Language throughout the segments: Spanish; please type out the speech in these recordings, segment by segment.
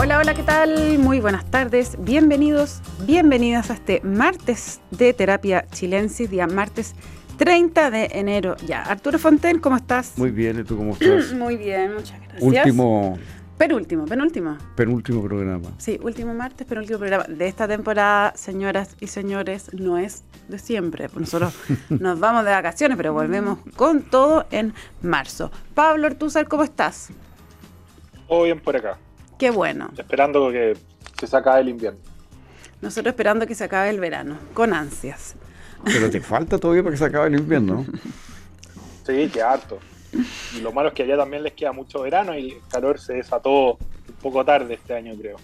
Hola, hola, ¿qué tal? Muy buenas tardes. Bienvenidos, bienvenidas a este martes de terapia chilensis, día martes 30 de enero. Ya, Arturo Fonten, ¿cómo estás? Muy bien, ¿y tú cómo estás? Muy bien, muchas gracias. Último. Penúltimo, penúltimo. Penúltimo programa. Sí, último martes, penúltimo programa de esta temporada, señoras y señores, no es de siempre. Nosotros nos vamos de vacaciones, pero volvemos con todo en marzo. Pablo Ortúzar, ¿cómo estás? Todo bien por acá. Qué bueno. Esperando que, se acabe el invierno. Nosotros esperando que se acabe el verano, con ansias. Pero te falta todavía para que se acabe el invierno. Sí, que harto. Y lo malo es que allá también les queda mucho verano y el calor se desató un poco tarde este año, creo.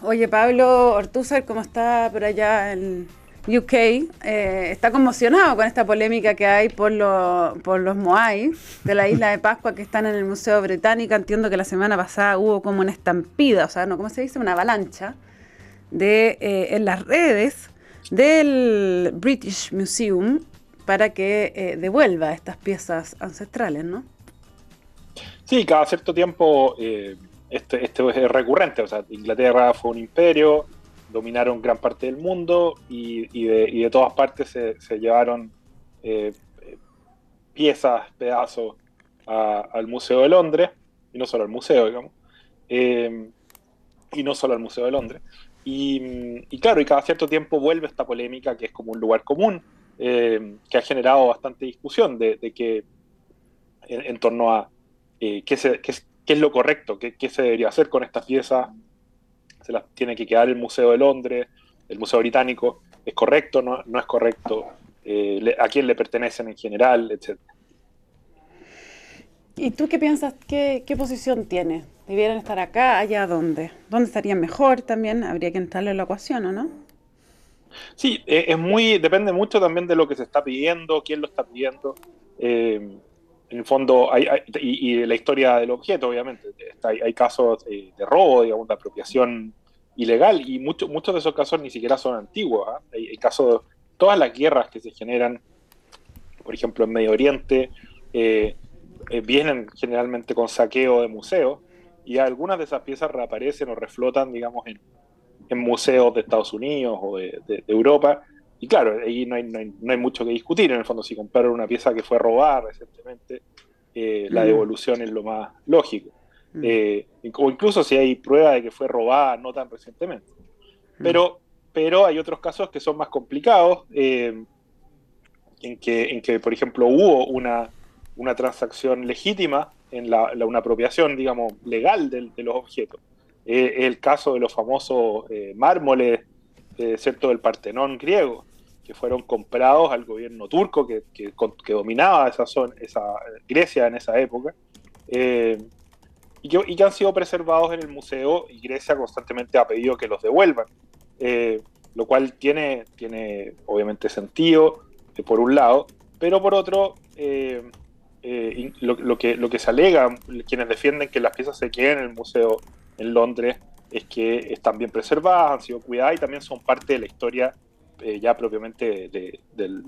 Oye, Pablo Ortúzar, ¿cómo está por allá en UK? Eh, está conmocionado con esta polémica que hay por, por los Moai de la isla de Pascua que están en el Museo Británico. Entiendo que la semana pasada hubo como una estampida, o sea, ¿no? ¿cómo se dice? Una avalancha de, eh, en las redes del British Museum para que eh, devuelva estas piezas ancestrales, ¿no? Sí, cada cierto tiempo eh, este, este, es recurrente. O sea, Inglaterra fue un imperio, dominaron gran parte del mundo y, de, todas partes se, llevaron eh, piezas, pedazos al Museo de Londres, y no solo al museo, digamos, y no solo al Museo de Londres. Y, claro, y cada cierto tiempo vuelve esta polémica que es como un lugar común eh, que ha generado bastante discusión de, que en, torno a eh, qué, es lo correcto, qué, se debería hacer con estas piezas, se las tiene que quedar el Museo de Londres, el Museo Británico, es correcto, no, no es correcto, eh, a quién le pertenecen en general, etc. ¿Y tú qué piensas? ¿Qué, qué posición tiene? ¿Debieran estar acá, allá, dónde? ¿Dónde estarían mejor también? Habría que entrarle en la ecuación, ¿o no? Sí, eh, es muy, depende mucho también de lo que se está pidiendo, quién lo está pidiendo. Eh, en el fondo, hay, y, la historia del objeto, obviamente. Hay, casos eh, de robo, digamos, de apropiación ilegal, y muchos muchos de esos casos ni siquiera son antiguos. ¿ah? Hay, casos, todas las guerras que se generan, por ejemplo, en Medio Oriente, vienen generalmente con saqueo de museos, y algunas de esas piezas reaparecen o reflotan, digamos, en, en museos de Estados Unidos o de, Europa. Y claro, ahí no hay, no, hay, mucho que discutir. En el fondo, si compraron una pieza que fue robada recientemente, eh, la mm. devolución es lo más lógico. Mm. Eh, o incluso si hay prueba de que fue robada no tan recientemente. Mm. Pero, pero hay otros casos que son más complicados, eh, en, que, en que, por ejemplo, hubo una, una transacción legítima en la, una apropiación, digamos, legal de los objetos el caso de los famosos mármoles ¿cierto? del Partenón griego, que fueron comprados al gobierno turco que, que, dominaba esa zona, esa Grecia en esa época, eh, y, que, y, que, han sido preservados en el museo y Grecia constantemente ha pedido que los devuelvan, lo cual tiene, tiene obviamente sentido, por un lado, pero por otro, lo, que, lo que se alega, quienes defienden que las piezas se queden en el museo en Londres es que están bien preservadas, han sido cuidadas y también son parte de la historia eh, ya propiamente del,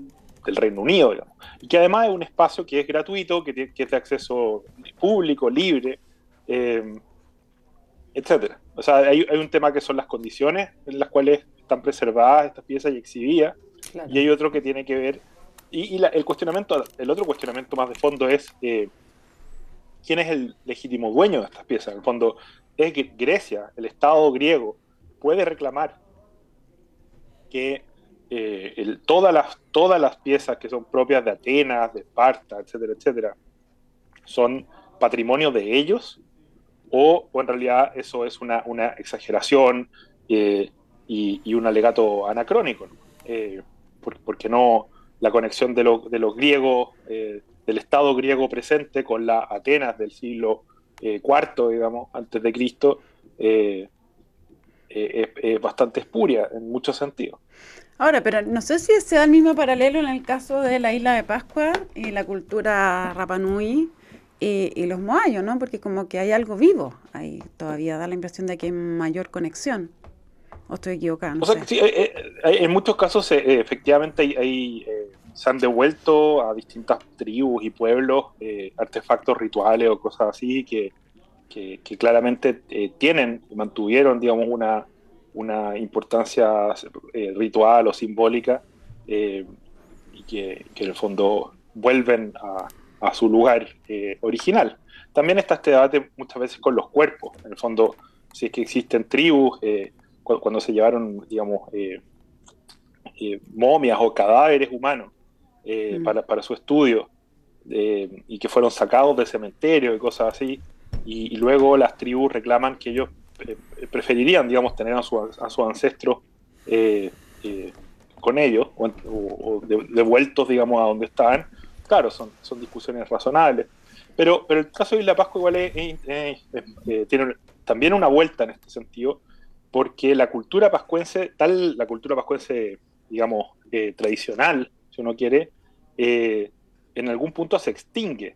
Reino Unido, Y que además es un espacio que es gratuito, que, es de acceso público, libre, eh, etcétera. O sea, hay, un tema que son las condiciones en las cuales están preservadas estas piezas y exhibidas, y hay otro que tiene que ver, y, el cuestionamiento, el otro cuestionamiento más de fondo es eh, quién es el legítimo dueño de estas piezas. En el fondo, es que Grecia, el Estado griego, puede reclamar que eh, todas, las, todas las piezas que son propias de Atenas, de Esparta, etcétera, etcétera, son patrimonio de ellos, o, en realidad eso es una, exageración eh, y, un alegato anacrónico, eh, porque no la conexión de, de los griegos, del Estado griego presente con la Atenas del siglo cuarto, digamos, antes de Cristo, es, bastante espuria en muchos sentidos. Ahora, pero no sé si se da el mismo paralelo en el caso de la isla de Pascua y la cultura Rapanui y, los moayos, ¿no? Porque como que hay algo vivo ahí todavía, da la impresión de que hay mayor conexión. ¿O estoy equivocada? en muchos casos efectivamente hay se han devuelto a distintas tribus y pueblos eh, artefactos rituales o cosas así que, que, claramente eh, tienen y mantuvieron, digamos, una, una importancia eh, ritual o simbólica y que, en el fondo vuelven a, su lugar original. También está este debate muchas veces con los cuerpos, en el fondo, si es que existen tribus, cuando, se llevaron, digamos, momias o cadáveres humanos mm. para, para, su estudio, y que fueron sacados del cementerio y cosas así, y, luego las tribus reclaman que ellos eh, preferirían, digamos, tener a su, a su ancestro eh, eh, con ellos, o, devueltos, digamos, a donde estaban. Claro, son, son discusiones razonables. Pero, pero el caso de Isla Pascua igual tiene también una vuelta en este sentido, porque la cultura pascuense, tal la cultura pascuense, digamos, tradicional, si uno quiere, en algún punto se extingue,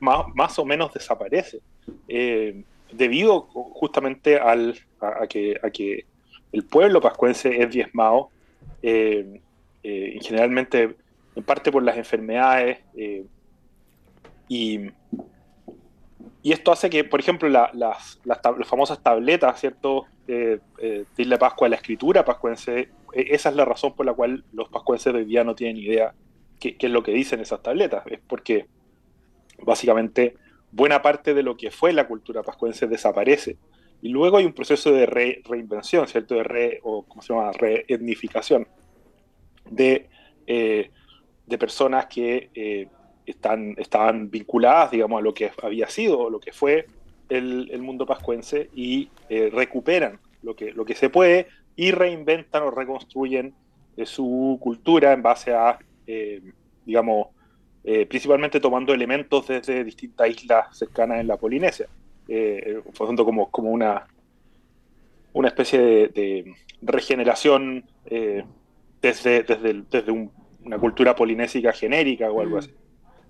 más, o menos desaparece, eh, debido justamente al, a, que, a, que, el pueblo pascuense es diezmado, eh, eh, generalmente en parte por las enfermedades, y, y, esto hace que, por ejemplo, las, las, famosas tabletas, ¿cierto?, de Isla Pascua, la escritura pascuense, esa es la razón por la cual los pascuenses de hoy día no tienen idea qué, es lo que dicen esas tabletas. Es porque básicamente buena parte de lo que fue la cultura pascuense desaparece. Y luego hay un proceso de reinvención, ¿cierto? De re, o ¿cómo se llama? Reetnificación de, eh, de personas que eh, están, estaban vinculadas, digamos, a lo que había sido, lo que fue el, mundo pascuense y eh, recuperan lo que, lo que se puede y reinventan o reconstruyen su cultura en base a digamos, eh, principalmente tomando elementos desde distintas islas cercanas en la Polinesia, eh, como, como una, una especie de, regeneración eh, desde, desde, una cultura polinésica genérica o algo mm. así.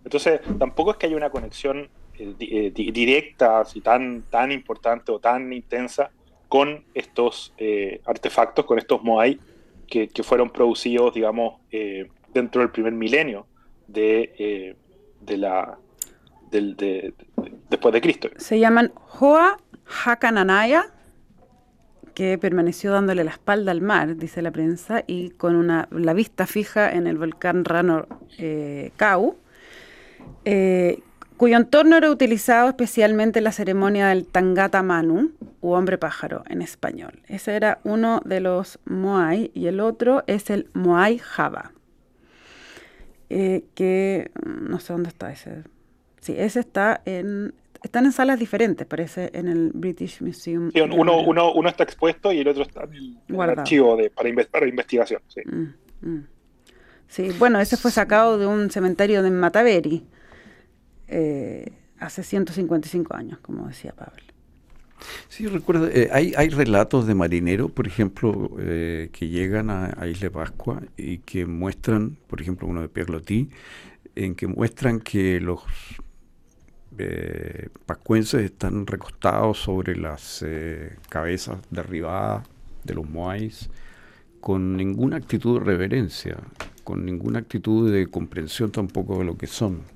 Entonces, tampoco es que haya una conexión directa, así tan, tan importante o tan intensa con estos artefactos, con estos Moai que, que fueron producidos, digamos, dentro del primer milenio de, eh, de la de, después de Cristo. Se llaman Hoa Hakananaya, que permaneció dándole la espalda al mar, dice la prensa, y con una, la vista fija en el volcán Rano eh, Kau, eh, cuyo entorno era utilizado especialmente en la ceremonia del Tangata Manu, u hombre pájaro en español. Ese era uno de los Moai, y el otro es el Moai Java. Eh, que mm, no sé dónde está ese. Sí, ese está en... Están en salas diferentes, parece, en el British Museum. Sí, uno, uno, uno, está expuesto y el otro está en el, archivo de, para, para, investigación. Sí. Mm, mm. sí. bueno, ese fue sacado de un cementerio de Mataveri eh, hace 155 años, como decía Pablo. Sí, recuerdo, eh, hay, hay relatos de marineros, por ejemplo, eh, que llegan a, Isla Pascua y que muestran, por ejemplo, uno de Pierre Loti, en que muestran que los eh, pascuenses están recostados sobre las cabezas derribadas de los moais con ninguna actitud de reverencia, con ninguna actitud de comprensión tampoco de lo que son.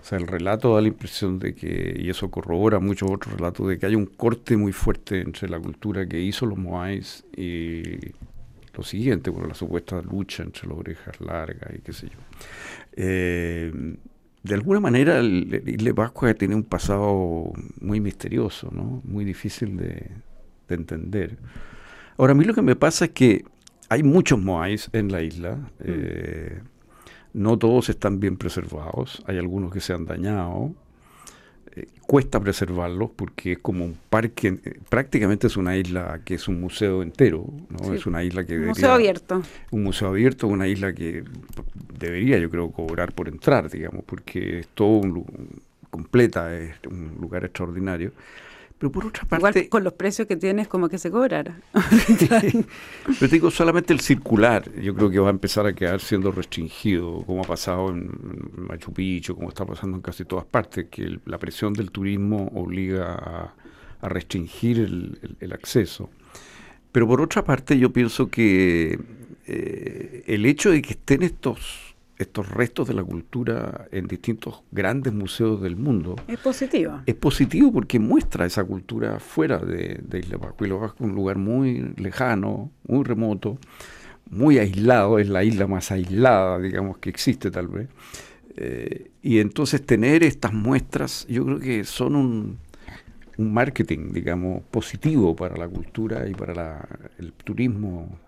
O sea, el relato da la impresión de que, y eso corrobora muchos otros relatos, de que hay un corte muy fuerte entre la cultura que hizo los Moais y lo siguiente, por la supuesta lucha entre las orejas largas y qué sé yo. Eh, de alguna manera, el, Isle Pascua tiene un pasado muy misterioso, ¿no? muy difícil de, entender. Ahora, a mí lo que me pasa es que hay muchos Moais en la isla. Mm. Eh, no todos están bien preservados, hay algunos que se han dañado. Eh, cuesta preservarlos porque es como un parque, eh, prácticamente es una isla que es un museo entero, ¿no? Es una isla que... Un museo abierto. Un museo abierto, una isla que debería yo creo cobrar por entrar, digamos, porque es todo un, completa, es un lugar extraordinario. Pero por otra parte... Igual con los precios que tienes, como que se cobrara. Pero digo, solamente el circular, yo creo que va a empezar a quedar siendo restringido, como ha pasado en Machu Picchu, como está pasando en casi todas partes, que la presión del turismo obliga a, restringir el, acceso. Pero por otra parte, yo pienso que eh, el hecho de que estén estos estos restos de la cultura en distintos grandes museos del mundo. Es positivo. Es positivo porque muestra esa cultura fuera de, Isla Pascua. Isla Pascua es un lugar muy lejano, muy remoto, muy aislado, es la isla más aislada, digamos, que existe tal vez. Eh, y entonces tener estas muestras, yo creo que son un, un marketing, digamos, positivo para la cultura y para el turismo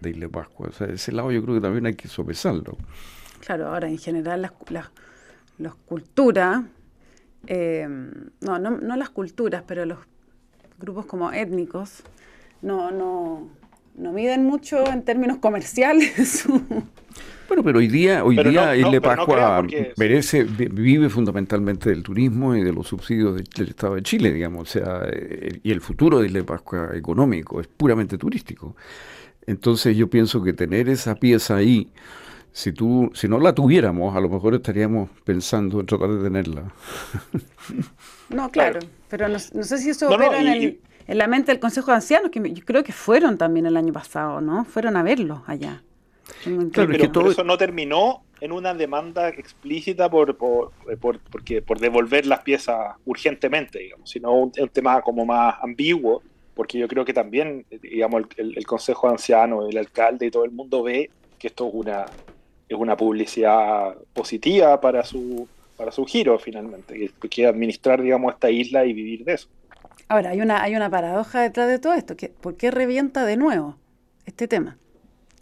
de Isla Pascua. O sea, ese lado yo creo que también hay que sopesarlo. Claro, ahora en general las, las, culturas, eh, no, no, no las culturas, pero los grupos como étnicos, no, no, no miden mucho en términos comerciales Bueno, pero hoy día, hoy día Isla Pascua merece, vive fundamentalmente del turismo y de los subsidios del Estado de Chile, digamos, o sea, y el futuro de Isla Pascua económico es puramente turístico. Entonces yo pienso que tener esa pieza ahí, si tú, si no la tuviéramos, a lo mejor estaríamos pensando en tratar de tenerla. No, claro, pero no, sé si eso opera en, la mente del Consejo de Ancianos, que yo creo que fueron también el año pasado, ¿no? Fueron a verlo allá. Claro, pero, todo... eso no terminó en una demanda explícita por, por, por, porque, por devolver las piezas urgentemente, digamos, sino un tema como más ambiguo porque yo creo que también, digamos, el, Consejo de Ancianos, el alcalde y todo el mundo ve que esto es una, es una publicidad positiva para su, para su giro finalmente, que, administrar, digamos, esta isla y vivir de eso. Ahora, hay una, hay una paradoja detrás de todo esto, que ¿por qué revienta de nuevo este tema?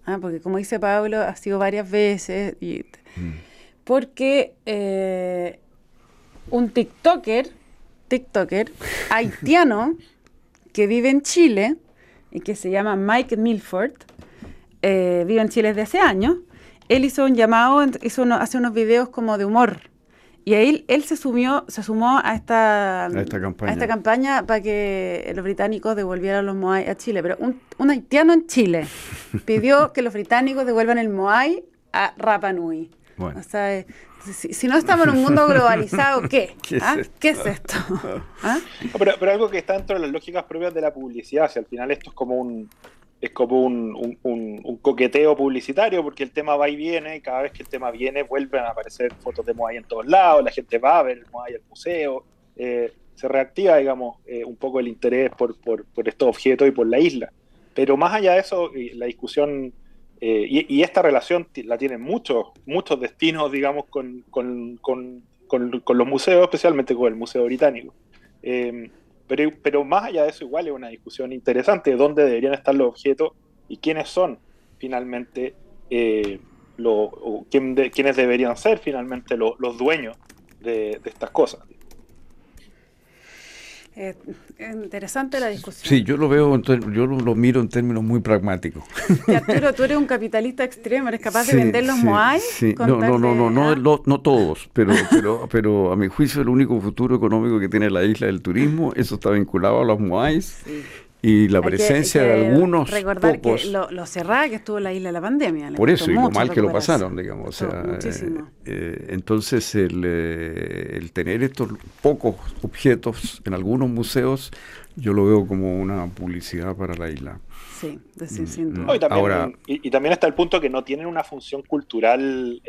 Ah, porque como dice Pablo, ha sido varias veces, y, mm. porque eh, un TikToker, TikToker haitiano, que vive en Chile y que se llama Mike Milford, eh, vive en Chile desde hace años. Él hizo un llamado, hizo hace unos videos como de humor. Y ahí él se, sumió, se sumó a esta, esta, campaña. para que los británicos devolvieran los Moai a Chile. Pero un, un haitiano en Chile pidió que los británicos devuelvan el Moai a Rapa Nui. Bueno. O sea, si, no estamos en un mundo globalizado, ¿qué? ¿Qué, es, ¿Ah? esto? ¿Ah? pero, algo que está dentro de las lógicas propias de la publicidad, si al final esto es como un es como un, coqueteo publicitario, porque el tema va y viene, y cada vez que el tema viene vuelven a aparecer fotos de Moai en todos lados, la gente va a ver Moai al museo, eh, se reactiva, digamos, eh, un poco el interés por, por, por estos objetos y por la isla. Pero más allá de eso, la discusión eh, y, esta relación la tienen muchos, muchos destinos, digamos, con, los museos, especialmente con el Museo Británico. Pero, pero más allá de eso, igual es una discusión interesante de dónde deberían estar los objetos y quiénes son finalmente, eh, quiénes deberían ser finalmente los dueños de, de estas cosas. Eh, interesante la discusión. Sí, yo lo veo, yo lo, miro en términos muy pragmáticos. Arturo, tú eres un capitalista extremo, eres capaz de vender los Moai. Sí, no, no, no, no, no, no, no, todos, pero, pero, pero a mi juicio el único futuro económico que tiene la isla del turismo, eso está vinculado a los Moais y la presencia de algunos recordar que lo, cerrada que estuvo la isla de la pandemia por eso y lo mal que lo pasaron digamos o sea, eh, eh, entonces el, eh, el, tener estos pocos objetos en algunos museos yo lo veo como una publicidad para la isla. Sí, sí sin mm, y, también, Ahora, y, también está el punto que no tienen una función cultural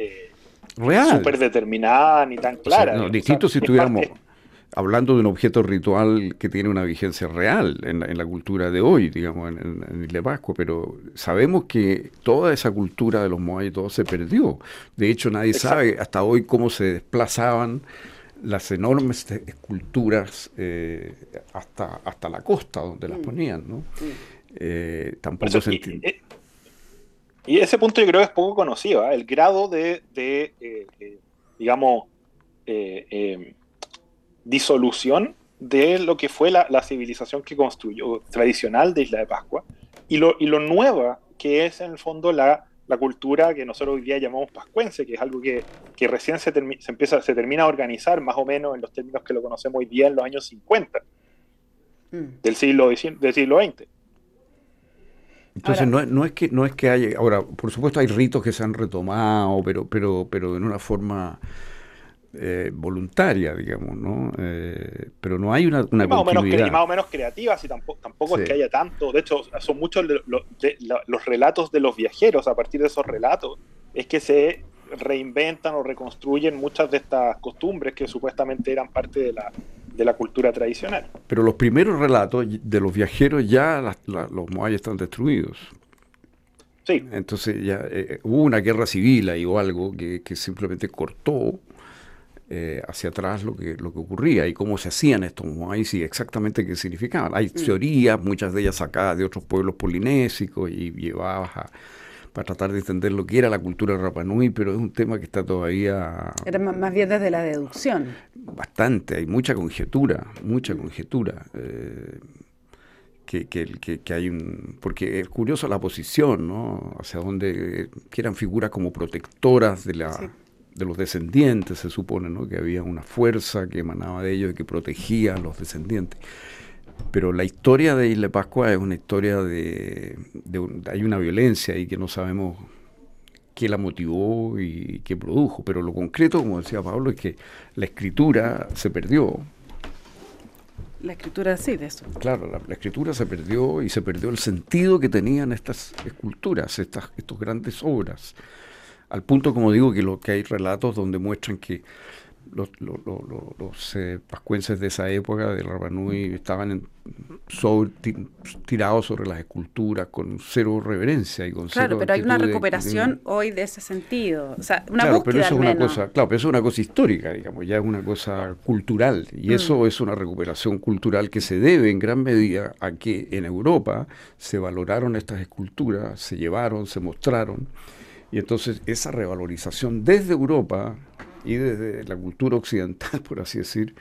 real. súper determinada ni tan clara distinto si tuviéramos hablando de un objeto ritual que tiene una vigencia real en la, cultura de hoy, digamos, en, en, Isla Pascua, pero sabemos que toda esa cultura de los Moai todo se perdió. De hecho, nadie sabe hasta hoy cómo se desplazaban las enormes esculturas eh, hasta, hasta la costa donde las mm. ponían, ¿no? Mm. Eh, tampoco se entiende. Eh, y, ese punto yo creo que es poco conocido, el grado de, de digamos, disolución de lo que fue la, civilización que construyó, tradicional de Isla de Pascua, y lo, y lo nueva que es en el fondo la, la cultura que nosotros hoy día llamamos pascuense, que es algo que, que recién se, se, empieza, se termina a organizar más o menos en los términos que lo conocemos hoy día en los años 50 mm. del, siglo, del siglo XX. Entonces no, no, es que no es que haya ahora por supuesto hay ritos que se han retomado pero pero pero en una forma eh, voluntaria, digamos, ¿no? Eh, pero no hay una, una más, o menos, más o menos creativas y tampoco, tampoco es que haya tanto. De hecho, son muchos los relatos de los viajeros, a partir de esos relatos, es que se reinventan o reconstruyen muchas de estas costumbres que supuestamente eran parte de la, de la cultura tradicional. Pero los primeros relatos de los viajeros ya los moai están destruidos. Sí. Entonces ya eh, hubo una guerra civil ahí o algo que, simplemente cortó eh, hacia atrás lo que, lo que ocurría y cómo se hacían estos moais y exactamente qué significaban. Hay mm. teorías, muchas de ellas sacadas de otros pueblos polinésicos y llevadas a para tratar de entender lo que era la cultura de Rapanui, pero es un tema que está todavía... Era más bien desde la deducción. Bastante, hay mucha conjetura, mucha conjetura. Eh, que, que, que, hay un... Porque es curioso la posición, ¿no? Hacia donde que eran figuras como protectoras de la... de los descendientes, se supone, ¿no? que había una fuerza que emanaba de ellos y que protegía a los descendientes. Pero la historia de Isla Pascua es una historia de, hay una violencia ahí que no sabemos qué la motivó y qué produjo. Pero lo concreto, como decía Pablo, es que la escritura se perdió. La escritura sí, de eso. Claro, la, escritura se perdió y se perdió el sentido que tenían estas esculturas, estas estos grandes obras. Al punto, como digo, que, lo, que hay relatos donde muestran que los, los, eh, pascuenses de esa época, de Rapanui, estaban tirados sobre las esculturas con cero reverencia y con claro, pero hay una recuperación hoy de ese sentido. O sea, una claro, pero eso es una cosa, claro, pero eso es una cosa histórica, digamos, ya es una cosa cultural. Y mm. eso es una recuperación cultural que se debe en gran medida a que en Europa se valoraron estas esculturas, se llevaron, se mostraron. Y entonces esa revalorización desde Europa y desde la cultura occidental, por así decir,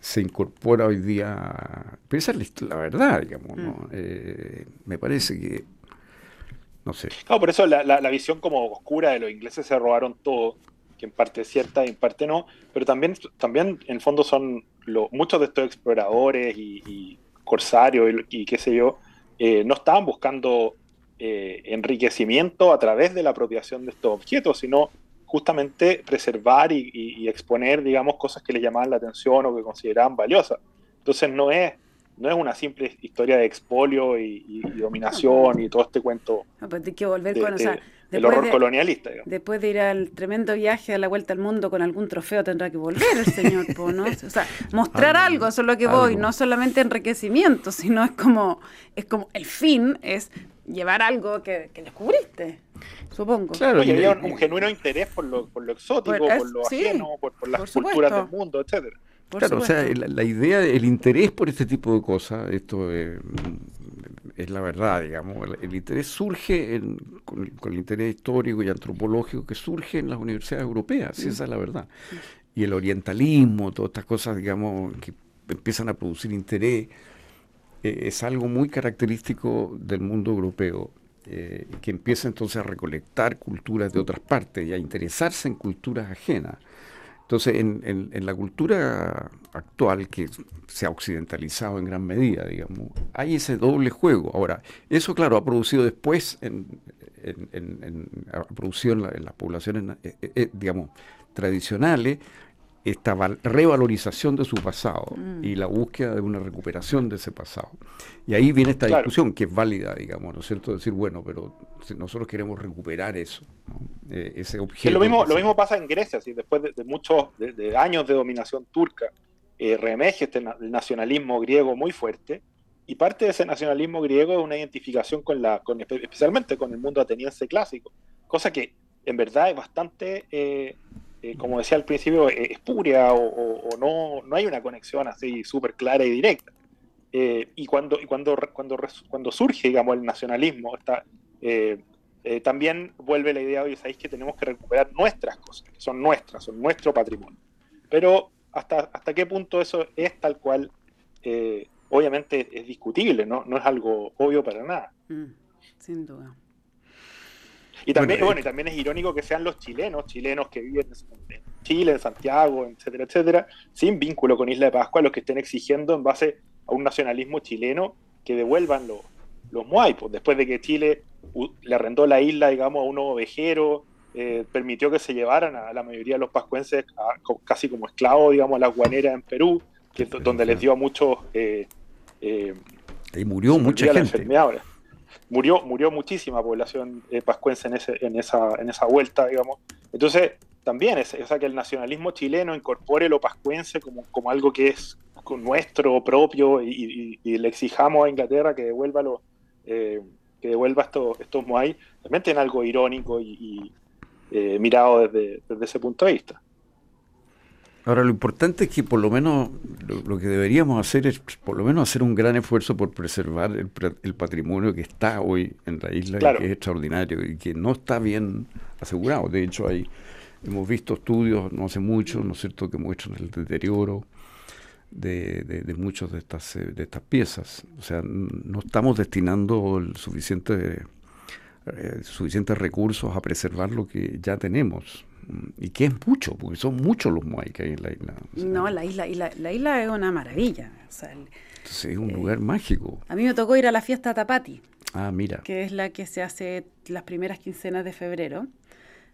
se incorpora hoy día. Pero esa es la, verdad, digamos, ¿no? Mm. Eh, me parece que. No sé. Claro, por eso la, la, visión como oscura de los ingleses se robaron todo, que en parte es cierta y en parte no, pero también, también en fondo son lo, muchos de estos exploradores y, corsarios y, qué sé yo, eh, no estaban buscando eh, enriquecimiento a través de la apropiación de estos objetos, sino justamente preservar y, exponer, digamos, cosas que les llamaban la atención o que consideraban valiosas. Entonces no es, no es una simple historia de expolio y, dominación y todo este cuento. No, pues hay que volver con, o sea, el horror colonialista. Después de ir al tremendo viaje a la vuelta al mundo con algún trofeo tendrá que volver el señor, ¿no? O sea, mostrar algo, eso es lo que voy, no solamente enriquecimiento, sino es como, es como el fin es llevar algo que, descubriste, supongo. Claro, y había un, genuino interés por lo, por lo exótico, por, lo ajeno, por, las culturas del mundo, etcétera. claro, o sea, la, idea, el interés por este tipo de cosas, esto es, la verdad, digamos, el, interés surge con, el interés histórico y antropológico que surge en las universidades europeas, esa es la verdad. Y el orientalismo, todas estas cosas, digamos, que empiezan a producir interés eh, es algo muy característico del mundo europeo, eh, que empieza entonces a recolectar culturas de otras partes y a interesarse en culturas ajenas. Entonces, en, la cultura actual, que se ha occidentalizado en gran medida, digamos, hay ese doble juego. Ahora, eso, claro, ha producido después, en, ha producido en, las poblaciones, eh, digamos, tradicionales, esta revalorización de su pasado mm. y la búsqueda de una recuperación de ese pasado. Y ahí viene esta discusión que es válida, digamos, ¿no es cierto? Decir, bueno, pero nosotros queremos recuperar eso, eh, ese objeto. lo, mismo, lo mismo pasa en Grecia, ¿sí? después de, muchos de, años de dominación turca, eh, reemerge este el nacionalismo griego muy fuerte, y parte de ese nacionalismo griego es una identificación con la, con, especialmente con el mundo ateniense clásico, cosa que en verdad es bastante... Eh, eh, como decía al principio, eh, espuria o, no, no hay una conexión así súper clara y directa. Eh, y cuando, y cuando, cuando, surge, digamos, el nacionalismo, está, también vuelve la idea, hoy sabéis que tenemos que recuperar nuestras cosas, que son nuestras, son nuestro patrimonio. Pero hasta, hasta qué punto eso es tal cual, obviamente es discutible, ¿no? no es algo obvio para nada. Mm, sin duda. Y también, bueno, y también es irónico que sean los chilenos, chilenos que viven en Chile, en Santiago, etcétera, etcétera, sin vínculo con Isla de Pascua, los que estén exigiendo en base a un nacionalismo chileno que devuelvan los, los Moaipos, después de que Chile le arrendó la isla, digamos, a unos ovejeros, eh, permitió que se llevaran a la mayoría de los pascuenses casi como esclavos, digamos, a las guaneras en Perú, que, donde les dio a muchos... Eh, eh, Ahí murió mucha gente murió, murió muchísima población eh, pascuense en, ese, en, esa, en esa vuelta, digamos, Entonces, también es, o que el nacionalismo chileno incorpore lo pascuense como, como algo que es nuestro propio y, le exijamos a Inglaterra que devuelva lo, eh, que devuelva estos, estos Moai, también tiene algo irónico y, eh, mirado desde, ese punto de vista. Ahora, lo importante es que por lo menos lo, que deberíamos hacer es por lo menos hacer un gran esfuerzo por preservar el, patrimonio que está hoy en la isla y que es extraordinario y que no está bien asegurado. De hecho, hay hemos visto estudios no hace mucho, ¿no es cierto?, que muestran el deterioro de, de, muchas de estas, eh, de estas piezas. O sea, no estamos destinando el suficiente, eh, suficientes recursos a preservar lo que ya tenemos. Y que es mucho, porque son muchos los muay que hay en la isla. no, la isla, la, la, isla es una maravilla. es un eh, lugar mágico. A mí me tocó ir a la fiesta Tapati. Ah, mira. Que es la que se hace las primeras quincenas de febrero.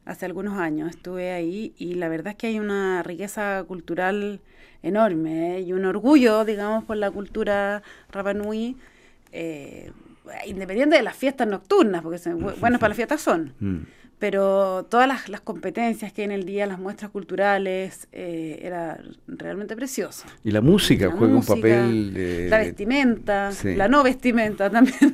Hace algunos años estuve ahí y la verdad es que hay una riqueza cultural enorme ¿eh? y un orgullo, digamos, por la cultura Rapanui, eh, independiente de las fiestas nocturnas, porque buenas para las fiestas son. Mm pero todas las, competencias que hay en el día, las muestras culturales, eh, era realmente precioso. Y la música juega un papel... la vestimenta, la no vestimenta también.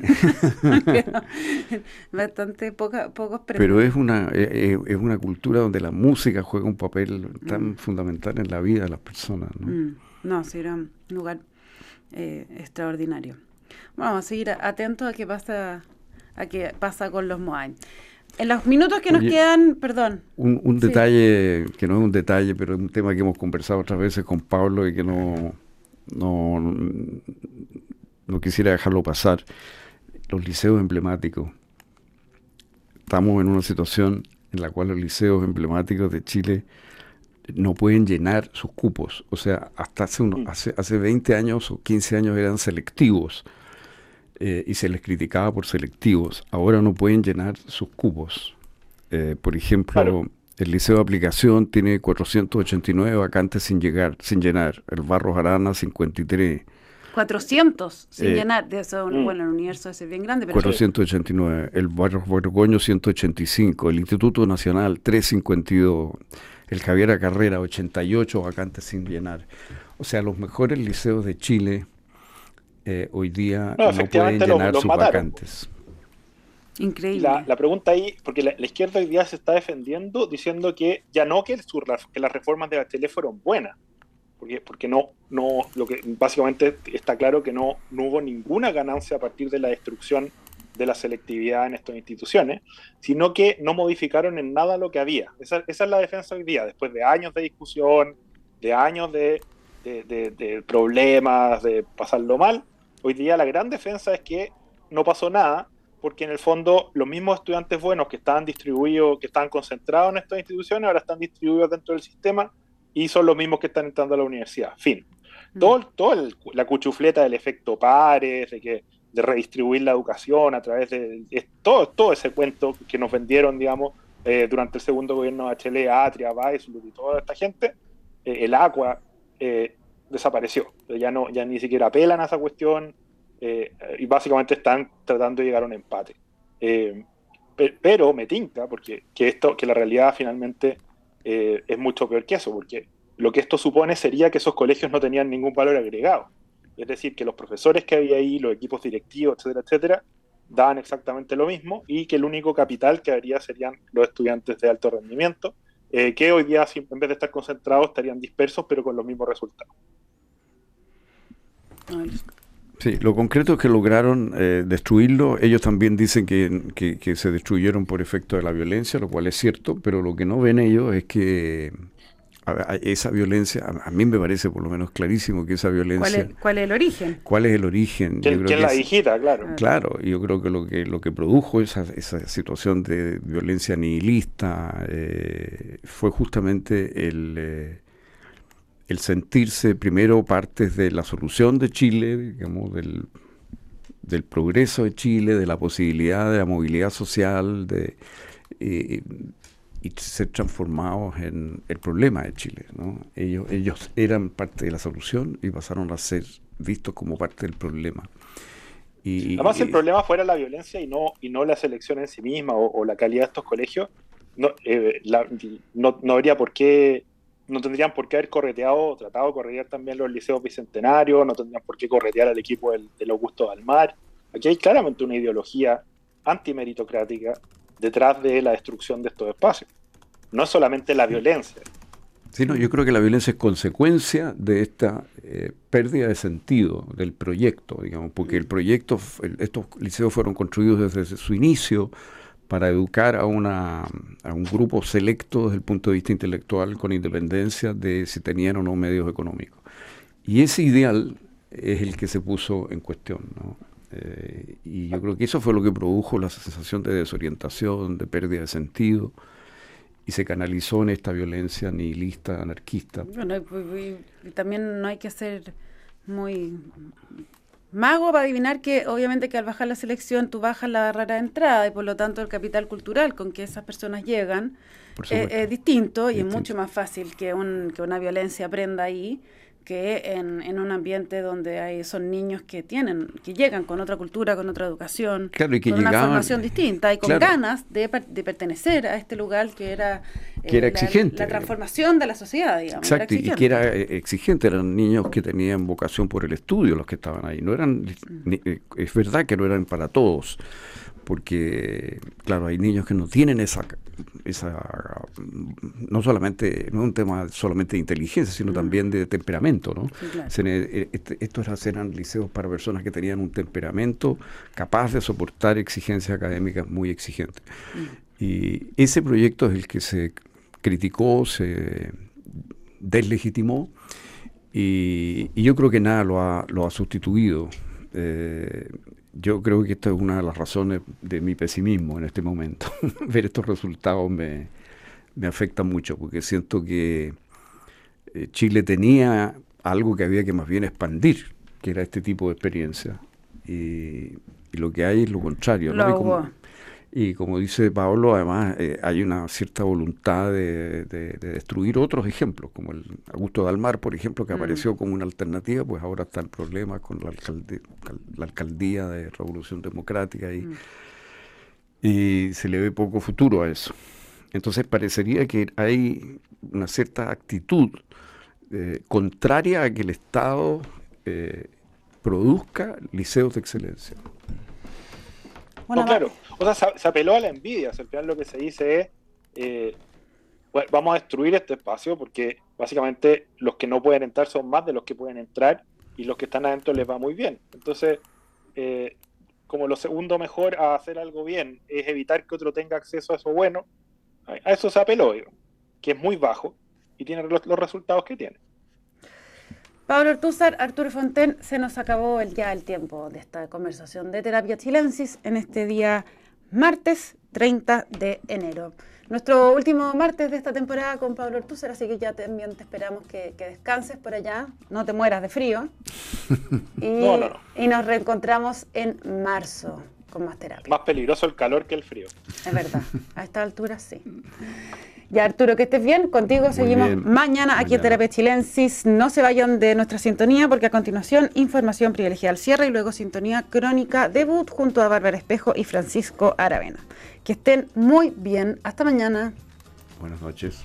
Bastante poca, pocos Pero es una, eh, eh, es una cultura donde la música juega un papel tan mm. fundamental en la vida de las personas. No, mm. no sí, era un lugar extraordinario. Vamos a seguir atentos a qué pasa, a qué pasa con los Moai. En los minutos que nos quedan, perdón. Un, detalle, que no es un detalle, pero es un tema que hemos conversado otras veces con Pablo y que no, no, no quisiera dejarlo pasar. Los liceos emblemáticos. Estamos en una situación en la cual los liceos emblemáticos de Chile no pueden llenar sus cupos. O sea, hasta hace, hace, hace 20 años o 15 años eran selectivos eh, y se les criticaba por selectivos. Ahora no pueden llenar sus cupos. Eh, por ejemplo, el Liceo de Aplicación tiene 489 vacantes sin llegar, sin llenar. El Barros Arana 53. 400 sin eh, llenar. De eso, mm. Bueno, el universo es bien grande. Pero 489. El Barros Borgoño 185. El Instituto Nacional 352. El Javier Carrera 88 vacantes sin llenar. O sea, los mejores liceos de Chile eh, hoy día no, pueden llenar sus vacantes. Increíble. La, pregunta ahí, porque la, izquierda hoy día se está defendiendo diciendo que ya no que, que las reformas de Bachelet fueron buenas, porque, porque no, no, lo que básicamente está claro que no, no hubo ninguna ganancia a partir de la destrucción de la selectividad en estas instituciones, sino que no modificaron en nada lo que había. Esa, esa es la defensa hoy día, después de años de discusión, de años de de, problemas, de pasarlo mal. Hoy día la gran defensa es que no pasó nada, porque en el fondo los mismos estudiantes buenos que estaban distribuidos, que estaban concentrados en estas instituciones, ahora están distribuidos dentro del sistema y son los mismos que están entrando a la universidad. Fin. Mm. Todo, todo la cuchufleta del efecto pares, de que de redistribuir la educación a través de, todo, todo ese cuento que nos vendieron, digamos, eh, durante el segundo gobierno de Bachelet, Atria, Weiss y toda esta gente, eh, el agua, eh, desapareció. Ya, no, ya ni siquiera apelan a esa cuestión eh, y básicamente están tratando de llegar a un empate. Eh, pero me tinca porque que esto, que la realidad finalmente es mucho peor que eso, porque lo que esto supone sería que esos colegios no tenían ningún valor agregado. Es decir, que los profesores que había ahí, los equipos directivos, etcétera, etcétera, daban exactamente lo mismo y que el único capital que habría serían los estudiantes de alto rendimiento eh, que hoy día, en vez de estar concentrados, estarían dispersos, pero con los mismos resultados. Sí, lo concreto es que lograron eh, destruirlo. Ellos también dicen que, que, se destruyeron por efecto de la violencia, lo cual es cierto, pero lo que no ven ellos es que esa violencia, a, mí me parece por lo menos clarísimo que esa violencia... ¿Cuál es, el origen? ¿Cuál es el origen? ¿Quién, la digita, claro? Ah. Claro, yo creo que lo que, lo que produjo esa, esa situación de violencia nihilista eh, fue justamente el, eh, el sentirse primero parte de la solución de Chile, digamos, del, del progreso de Chile, de la posibilidad de la movilidad social, de... Eh, y ser transformados en el problema de Chile. ¿no? Ellos, ellos eran parte de la solución y pasaron a ser vistos como parte del problema. Y, Además, el problema fuera la violencia y no, y no la selección en sí misma o, la calidad de estos colegios. no, eh, no, no, habría por qué, no tendrían por qué haber correteado, tratado de corretear también los liceos bicentenarios, no tendrían por qué corretear al equipo del, del Augusto Dalmar. Aquí hay claramente una ideología antimeritocrática detrás de la destrucción de estos espacios. No es solamente la violencia. Sí, no, yo creo que la violencia es consecuencia de esta eh, pérdida de sentido del proyecto, digamos, porque el proyecto, estos liceos fueron construidos desde su inicio para educar a, una, a un grupo selecto desde el punto de vista intelectual con independencia de si tenían o no medios económicos. Y ese ideal es el que se puso en cuestión. Eh, y yo creo que eso fue lo que produjo la sensación de desorientación, de pérdida de sentido, y se canalizó en esta violencia nihilista, anarquista. Bueno, y, también no hay que ser muy mago para adivinar que obviamente que al bajar la selección tú bajas la barrera de entrada y por lo tanto el capital cultural con que esas personas llegan eh, es, distinto y es mucho más fácil que, un, que una violencia aprenda ahí que en, en, un ambiente donde hay son niños que tienen que llegan con otra cultura con otra educación con una formación distinta y con ganas de, de, pertenecer a este lugar que era, que era eh, exigente. la, transformación de la sociedad digamos exacto y que era eh, exigente eran niños que tenían vocación por el estudio los que estaban ahí no eran mm. eh, es verdad que no eran para todos porque, claro, hay niños que no tienen esa, esa no solamente, no es un tema solamente de inteligencia, sino también de temperamento, ¿no? Eh, este, estos eran liceos para personas que tenían un temperamento capaz de soportar exigencias académicas muy exigentes. Y ese proyecto es el que se criticó, se deslegitimó, y, yo creo que nada lo ha, lo ha sustituido. Eh, yo creo que esta es una de las razones de mi pesimismo en este momento. Ver estos resultados me, afecta mucho porque siento que eh, Chile tenía algo que había que más bien expandir, que era este tipo de experiencia. Y, lo que hay es lo contrario. Y como dice Pablo, además eh, hay una cierta voluntad de, destruir otros ejemplos, como el Augusto Dalmar, por ejemplo, que mm. apareció como una alternativa, pues ahora está el problema con la, la alcaldía de Revolución Democrática y, mm. y se le ve poco futuro a eso. Entonces parecería que hay una cierta actitud eh, contraria a que el Estado eh, produzca liceos de excelencia. Bueno, claro. O sea, se, apeló a la envidia. al final lo que se dice es, eh, vamos a destruir este espacio porque básicamente los que no pueden entrar son más de los que pueden entrar y los que están adentro les va muy bien. Entonces, eh, como lo segundo mejor a hacer algo bien es evitar que otro tenga acceso a eso bueno, a eso se apeló, que es muy bajo y tiene los resultados que tiene. Pablo Ortúzar, Arturo Fonten, se nos acabó el, ya el tiempo de esta conversación de Terapia Chilensis en este día martes 30 de enero. Nuestro último martes de esta temporada con Pablo Ortúzar, así que ya también te esperamos que, descanses por allá, no te mueras de frío. y, y nos reencontramos en marzo con más terapia. Más peligroso el calor que el frío. Es verdad, a esta altura sí. Ya Arturo, que estés bien. Contigo seguimos mañana aquí en Terapia Chilensis. No se vayan de nuestra sintonía porque a continuación información privilegiada al cierre y luego sintonía crónica debut junto a Bárbara Espejo y Francisco Aravena. Que estén muy bien. Hasta mañana. Buenas noches.